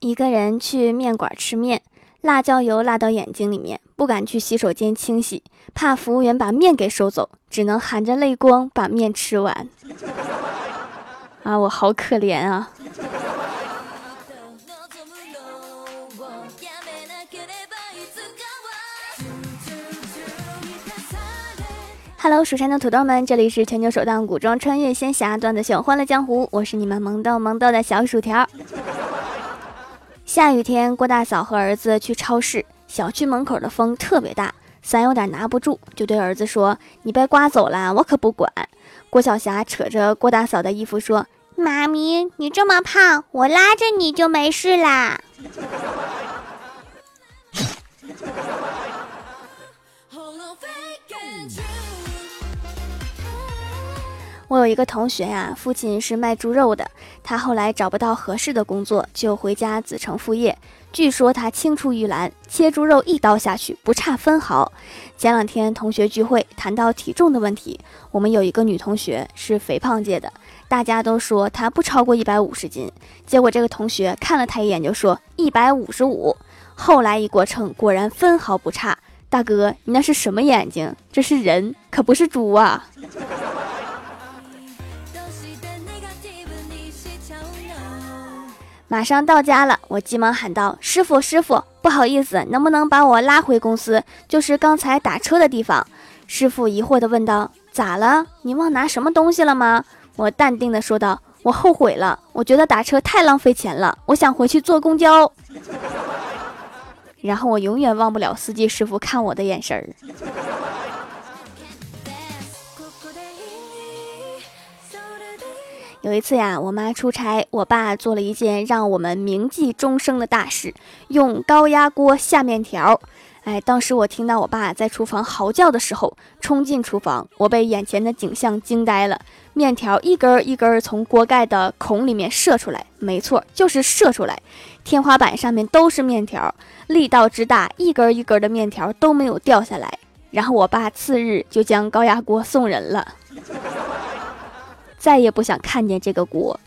一个人去面馆吃面，辣椒油辣到眼睛里面，不敢去洗手间清洗，怕服务员把面给收走，只能含着泪光把面吃完。啊，我好可怜啊！Hello，蜀山的土豆们，这里是全球首档古装穿越仙侠段子秀《欢乐江湖》，我是你们萌豆萌豆的小薯条。下雨天，郭大嫂和儿子去超市，小区门口的风特别大，伞有点拿不住，就对儿子说：“你被刮走了，我可不管。”郭晓霞扯着郭大嫂的衣服说：“妈咪，你这么胖，我拉着你就没事啦。”我有一个同学呀，父亲是卖猪肉的，他后来找不到合适的工作，就回家子承父业。据说他青出于蓝，切猪肉一刀下去不差分毫。前两天同学聚会谈到体重的问题，我们有一个女同学是肥胖界的，大家都说她不超过一百五十斤，结果这个同学看了她一眼就说一百五十五。后来一过秤，果然分毫不差。大哥，你那是什么眼睛？这是人，可不是猪啊！马上到家了，我急忙喊道：“师傅，师傅，不好意思，能不能把我拉回公司？就是刚才打车的地方。”师傅疑惑地问道：“咋了？你忘拿什么东西了吗？”我淡定地说道：“我后悔了，我觉得打车太浪费钱了，我想回去坐公交。”然后我永远忘不了司机师傅看我的眼神儿。有一次呀，我妈出差，我爸做了一件让我们铭记终生的大事，用高压锅下面条。哎，当时我听到我爸在厨房嚎叫的时候，冲进厨房，我被眼前的景象惊呆了。面条一根一根从锅盖的孔里面射出来，没错，就是射出来。天花板上面都是面条，力道之大，一根一根的面条都没有掉下来。然后我爸次日就将高压锅送人了。再也不想看见这个锅。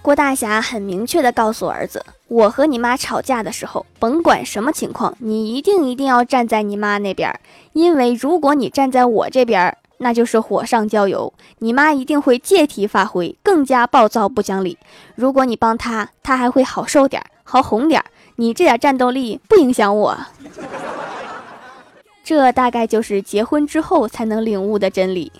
郭大侠很明确的告诉儿子：“我和你妈吵架的时候，甭管什么情况，你一定一定要站在你妈那边，因为如果你站在我这边，那就是火上浇油，你妈一定会借题发挥，更加暴躁不讲理。如果你帮她，她还会好受点，好哄点。你这点战斗力不影响我。”这大概就是结婚之后才能领悟的真理。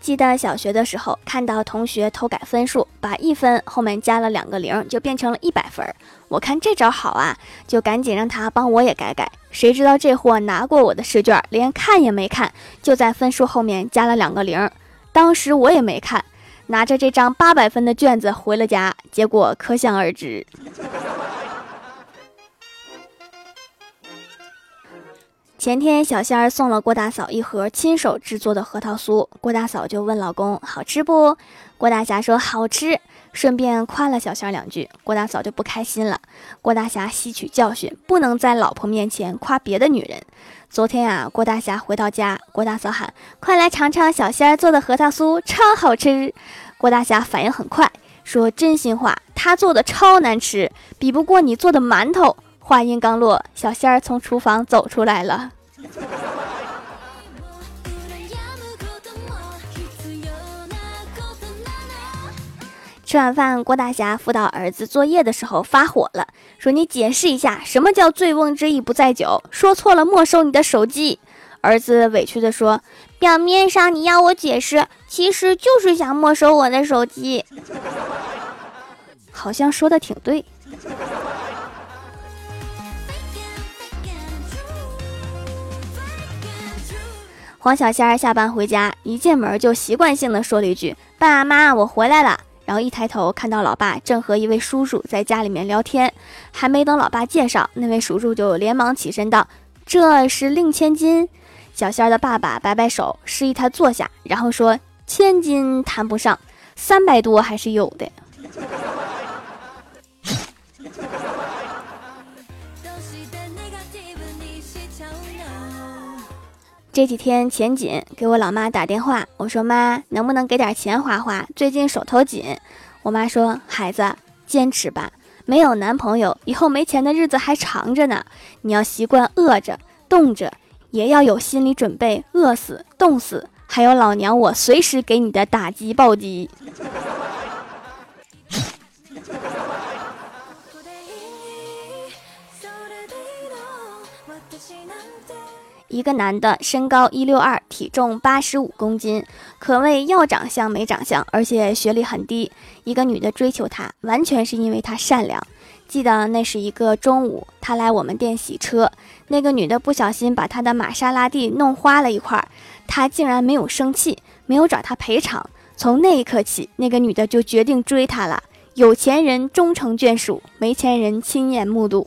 记得小学的时候，看到同学偷改分数，把一分后面加了两个零，就变成了一百分。我看这招好啊，就赶紧让他帮我也改改。谁知道这货拿过我的试卷，连看也没看，就在分数后面加了两个零。当时我也没看。拿着这张八百分的卷子回了家，结果可想而知。前天小仙儿送了郭大嫂一盒亲手制作的核桃酥，郭大嫂就问老公好吃不？郭大侠说好吃，顺便夸了小仙儿两句，郭大嫂就不开心了。郭大侠吸取教训，不能在老婆面前夸别的女人。昨天啊，郭大侠回到家，郭大嫂喊：“快来尝尝小仙儿做的核桃酥，超好吃！”郭大侠反应很快，说：“真心话，他做的超难吃，比不过你做的馒头。”话音刚落，小仙儿从厨房走出来了。吃完饭，郭大侠辅导儿子作业的时候发火了，说：“你解释一下，什么叫醉翁之意不在酒？说错了，没收你的手机。”儿子委屈地说：“表面上你要我解释，其实就是想没收我的手机。”好像说的挺对。黄小仙儿下班回家，一进门就习惯性的说了一句：“爸妈，我回来了。”然后一抬头看到老爸正和一位叔叔在家里面聊天，还没等老爸介绍，那位叔叔就连忙起身道：“这是令千金。”小仙儿的爸爸摆摆手，示意他坐下，然后说：“千金谈不上，三百多还是有的。”这几天钱紧，给我老妈打电话，我说妈，能不能给点钱花花？最近手头紧。我妈说，孩子，坚持吧，没有男朋友，以后没钱的日子还长着呢。你要习惯饿着、冻着，也要有心理准备，饿死、冻死，还有老娘我随时给你的打击暴击。一个男的，身高一六二，体重八十五公斤，可谓要长相没长相，而且学历很低。一个女的追求他，完全是因为他善良。记得那是一个中午，他来我们店洗车，那个女的不小心把他的玛莎拉蒂弄花了一块，他竟然没有生气，没有找他赔偿。从那一刻起，那个女的就决定追他了。有钱人终成眷属，没钱人亲眼目睹。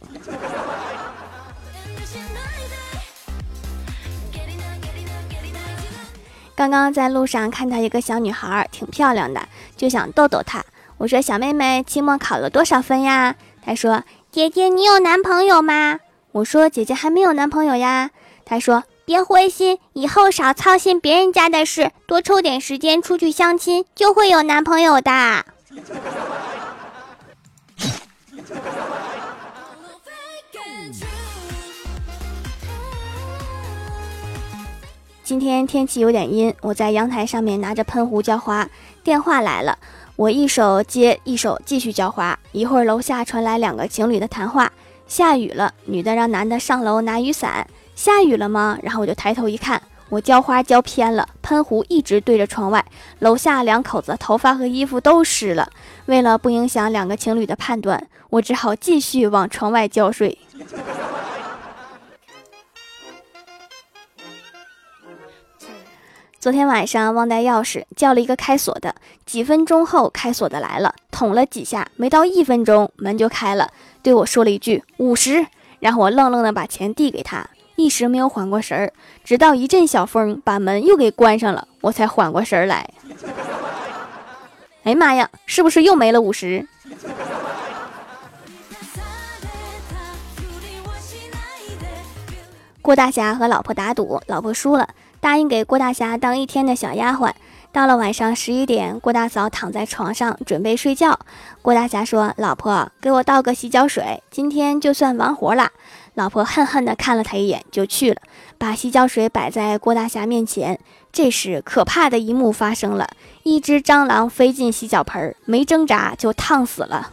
刚刚在路上看到一个小女孩，挺漂亮的，就想逗逗她。我说：“小妹妹，期末考了多少分呀？”她说：“姐姐，你有男朋友吗？”我说：“姐姐还没有男朋友呀。”她说：“别灰心，以后少操心别人家的事，多抽点时间出去相亲，就会有男朋友的。”今天天气有点阴，我在阳台上面拿着喷壶浇花。电话来了，我一手接，一手继续浇花。一会儿楼下传来两个情侣的谈话：下雨了，女的让男的上楼拿雨伞。下雨了吗？然后我就抬头一看，我浇花浇偏了，喷壶一直对着窗外。楼下两口子头发和衣服都湿了。为了不影响两个情侣的判断，我只好继续往窗外浇水。昨天晚上忘带钥匙，叫了一个开锁的。几分钟后，开锁的来了，捅了几下，没到一分钟，门就开了，对我说了一句五十，然后我愣愣的把钱递给他，一时没有缓过神儿，直到一阵小风把门又给关上了，我才缓过神来。哎妈呀，是不是又没了五十？郭大侠和老婆打赌，老婆输了。答应给郭大侠当一天的小丫鬟。到了晚上十一点，郭大嫂躺在床上准备睡觉。郭大侠说：“老婆，给我倒个洗脚水，今天就算完活了。”老婆恨恨地看了他一眼，就去了，把洗脚水摆在郭大侠面前。这时，可怕的一幕发生了：一只蟑螂飞进洗脚盆，没挣扎就烫死了。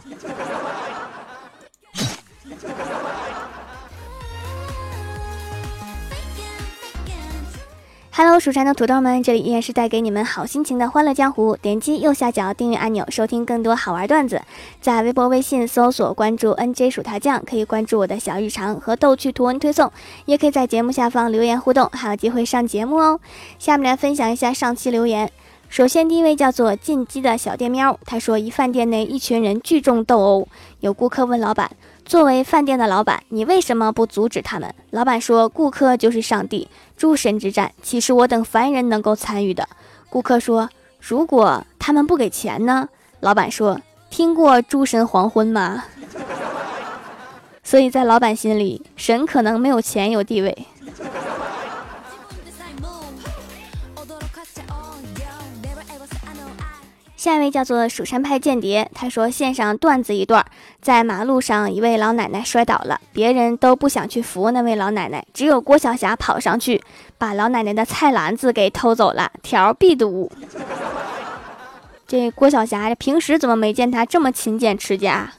Hello，蜀山的土豆们，这里依然是带给你们好心情的欢乐江湖。点击右下角订阅按钮，收听更多好玩段子。在微博、微信搜索关注 NJ 薯条酱，可以关注我的小日常和逗趣图文推送，也可以在节目下方留言互动，还有机会上节目哦。下面来分享一下上期留言。首先，第一位叫做进击的小电喵，他说：一饭店内一群人聚众斗殴，有顾客问老板。作为饭店的老板，你为什么不阻止他们？老板说：“顾客就是上帝，诸神之战岂是我等凡人能够参与的？”顾客说：“如果他们不给钱呢？”老板说：“听过诸神黄昏吗？” 所以在老板心里，神可能没有钱有地位。下一位叫做蜀山派间谍，他说：“献上段子一段，在马路上，一位老奶奶摔倒了，别人都不想去扶那位老奶奶，只有郭晓霞跑上去，把老奶奶的菜篮子给偷走了，条必读。这郭晓霞平时怎么没见她这么勤俭持家？”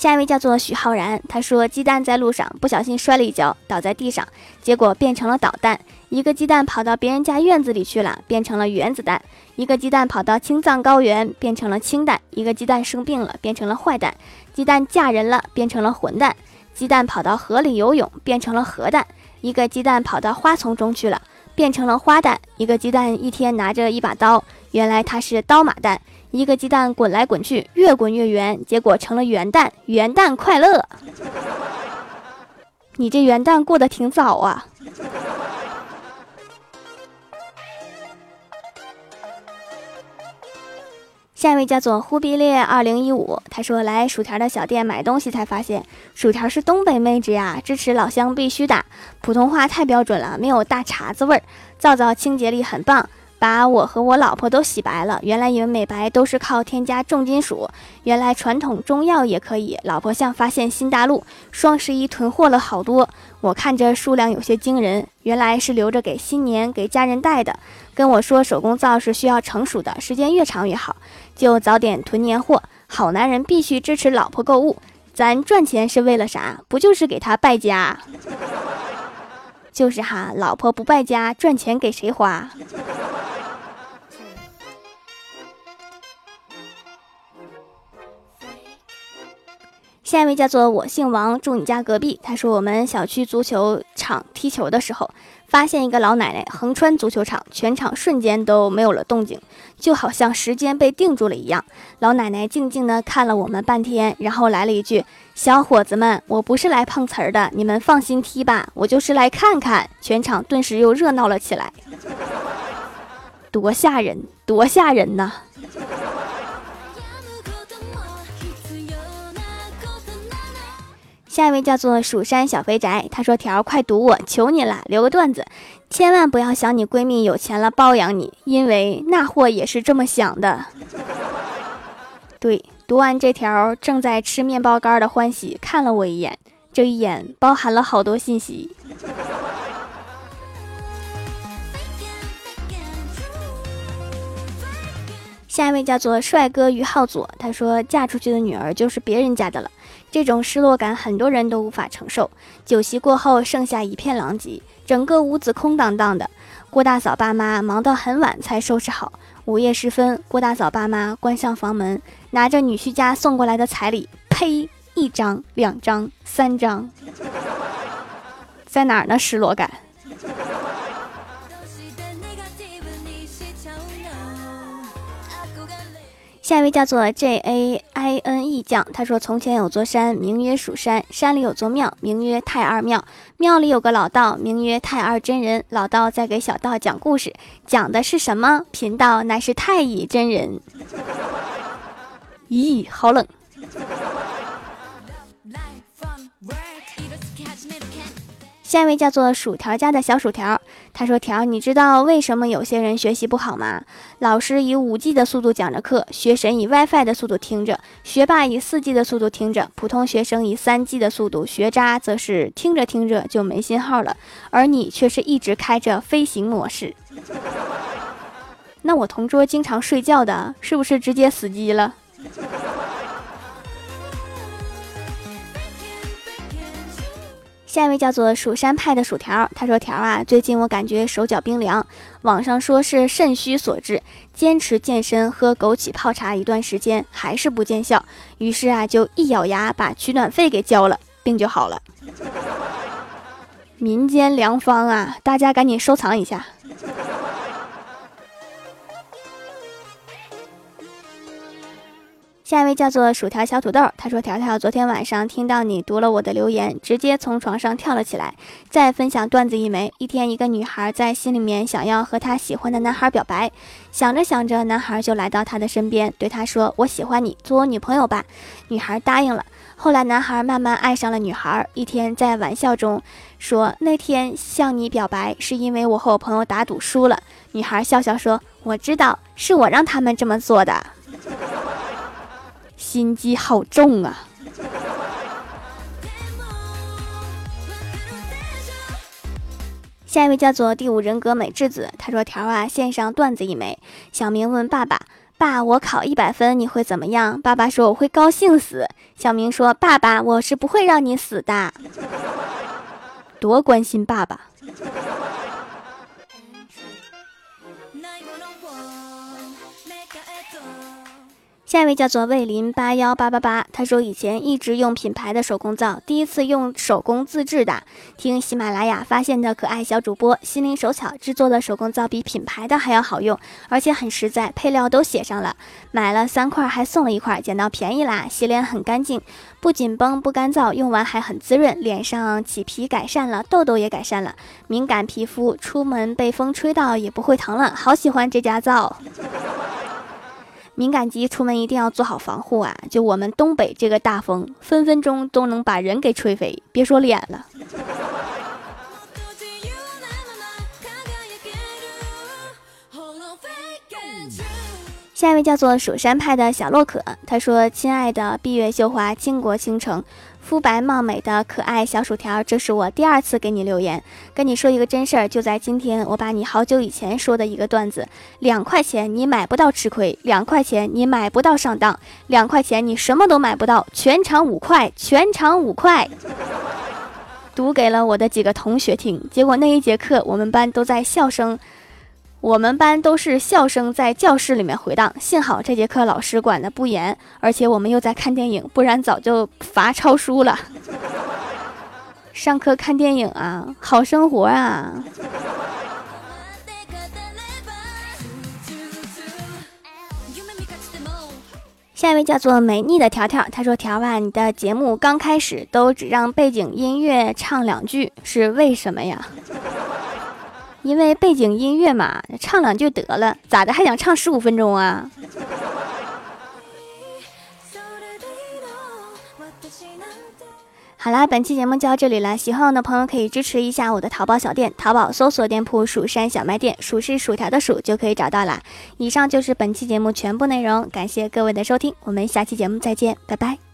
下一位叫做许浩然，他说：“鸡蛋在路上不小心摔了一跤，倒在地上，结果变成了导弹。一个鸡蛋跑到别人家院子里去了，变成了原子弹；一个鸡蛋跑到青藏高原，变成了氢弹；一个鸡蛋生病了，变成了坏蛋；鸡蛋嫁人了，变成了混蛋；鸡蛋跑到河里游泳，变成了核弹；一个鸡蛋跑到花丛中去了，变成了花旦；一个鸡蛋一天拿着一把刀，原来它是刀马旦。”一个鸡蛋滚来滚去，越滚越圆，结果成了元旦。元旦快乐！你这元旦过得挺早啊。下一位叫做忽必烈二零一五，他说来薯条的小店买东西才发现，薯条是东北妹子呀，支持老乡必须打，普通话太标准了，没有大碴子味儿，皂皂清洁力很棒。把我和我老婆都洗白了。原来以为美白都是靠添加重金属，原来传统中药也可以。老婆像发现新大陆，双十一囤货了好多。我看着数量有些惊人，原来是留着给新年给家人带的。跟我说手工皂是需要成熟的，时间越长越好，就早点囤年货。好男人必须支持老婆购物，咱赚钱是为了啥？不就是给他败家？就是哈，老婆不败家，赚钱给谁花？下一位叫做我姓王，住你家隔壁。他说我们小区足球场踢球的时候，发现一个老奶奶横穿足球场，全场瞬间都没有了动静，就好像时间被定住了一样。老奶奶静静地看了我们半天，然后来了一句：“小伙子们，我不是来碰瓷儿的，你们放心踢吧，我就是来看看。”全场顿时又热闹了起来，多吓人，多吓人呐！下一位叫做蜀山小肥宅，他说：“条快堵我，求你了，留个段子，千万不要想你闺蜜有钱了包养你，因为那货也是这么想的。”对，读完这条，正在吃面包干的欢喜看了我一眼，这一眼包含了好多信息。下一位叫做帅哥于浩左，他说：“嫁出去的女儿就是别人家的了。”这种失落感，很多人都无法承受。酒席过后，剩下一片狼藉，整个屋子空荡荡的。郭大嫂爸妈忙到很晚才收拾好。午夜时分，郭大嫂爸妈关上房门，拿着女婿家送过来的彩礼，呸！一张、两张、三张，在哪儿呢？失落感。下一位叫做 J A I N E 将，他说：“从前有座山，名曰蜀山，山里有座庙，名曰太二庙，庙里有个老道，名曰太二真人。老道在给小道讲故事，讲的是什么？贫道乃是太乙真人。咦，好冷。”下一位叫做薯条家的小薯条，他说：“条，你知道为什么有些人学习不好吗？老师以五 G 的速度讲着课，学神以 WiFi 的速度听着，学霸以四 G 的速度听着，普通学生以三 G 的速度，学渣则是听着听着就没信号了，而你却是一直开着飞行模式。那我同桌经常睡觉的，是不是直接死机了？”下一位叫做蜀山派的薯条，他说：“条啊，最近我感觉手脚冰凉，网上说是肾虚所致，坚持健身喝枸杞泡茶一段时间还是不见效，于是啊就一咬牙把取暖费给交了，病就好了。民间良方啊，大家赶紧收藏一下。”下一位叫做薯条小土豆，他说：“条条，昨天晚上听到你读了我的留言，直接从床上跳了起来。再分享段子一枚：一天，一个女孩在心里面想要和她喜欢的男孩表白，想着想着，男孩就来到她的身边，对她说：‘我喜欢你，做我女朋友吧。’女孩答应了。后来，男孩慢慢爱上了女孩。一天，在玩笑中说：‘那天向你表白，是因为我和我朋友打赌输了。’女孩笑笑说：‘我知道，是我让他们这么做的。’”心机好重啊！下一位叫做第五人格美智子，他说：“条啊，献上段子一枚。小明问爸爸：‘爸，我考一百分，你会怎么样？’爸爸说：‘我会高兴死。’小明说：‘爸爸，我是不会让你死的。’多关心爸爸。”下一位叫做魏林八幺八八八，他说以前一直用品牌的手工皂，第一次用手工自制的，听喜马拉雅发现的可爱小主播心灵手巧制作的手工皂比品牌的还要好用，而且很实在，配料都写上了，买了三块还送了一块，捡到便宜啦！洗脸很干净，不紧绷不干燥，用完还很滋润，脸上起皮改善了，痘痘也改善了，敏感皮肤出门被风吹到也不会疼了，好喜欢这家皂。敏感肌出门一定要做好防护啊！就我们东北这个大风，分分钟都能把人给吹飞，别说脸了。下一位叫做蜀山派的小洛可，他说：“亲爱的闭月羞花倾国倾城，肤白貌美的可爱小薯条，这是我第二次给你留言，跟你说一个真事儿。就在今天，我把你好久以前说的一个段子，两块钱你买不到吃亏，两块钱你买不到上当，两块钱你什么都买不到，全场五块，全场五块，读给了我的几个同学听。结果那一节课，我们班都在笑声。”我们班都是笑声在教室里面回荡，幸好这节课老师管的不严，而且我们又在看电影，不然早就罚抄书了。上课看电影啊，好生活啊！下一位叫做美丽的条条，他说：“条啊，你的节目刚开始都只让背景音乐唱两句，是为什么呀？”因为背景音乐嘛，唱两句得了，咋的还想唱十五分钟啊？好啦，本期节目就到这里了，喜欢我的朋友可以支持一下我的淘宝小店，淘宝搜索店铺“蜀山小卖店”，蜀是薯条的蜀就可以找到啦。以上就是本期节目全部内容，感谢各位的收听，我们下期节目再见，拜拜。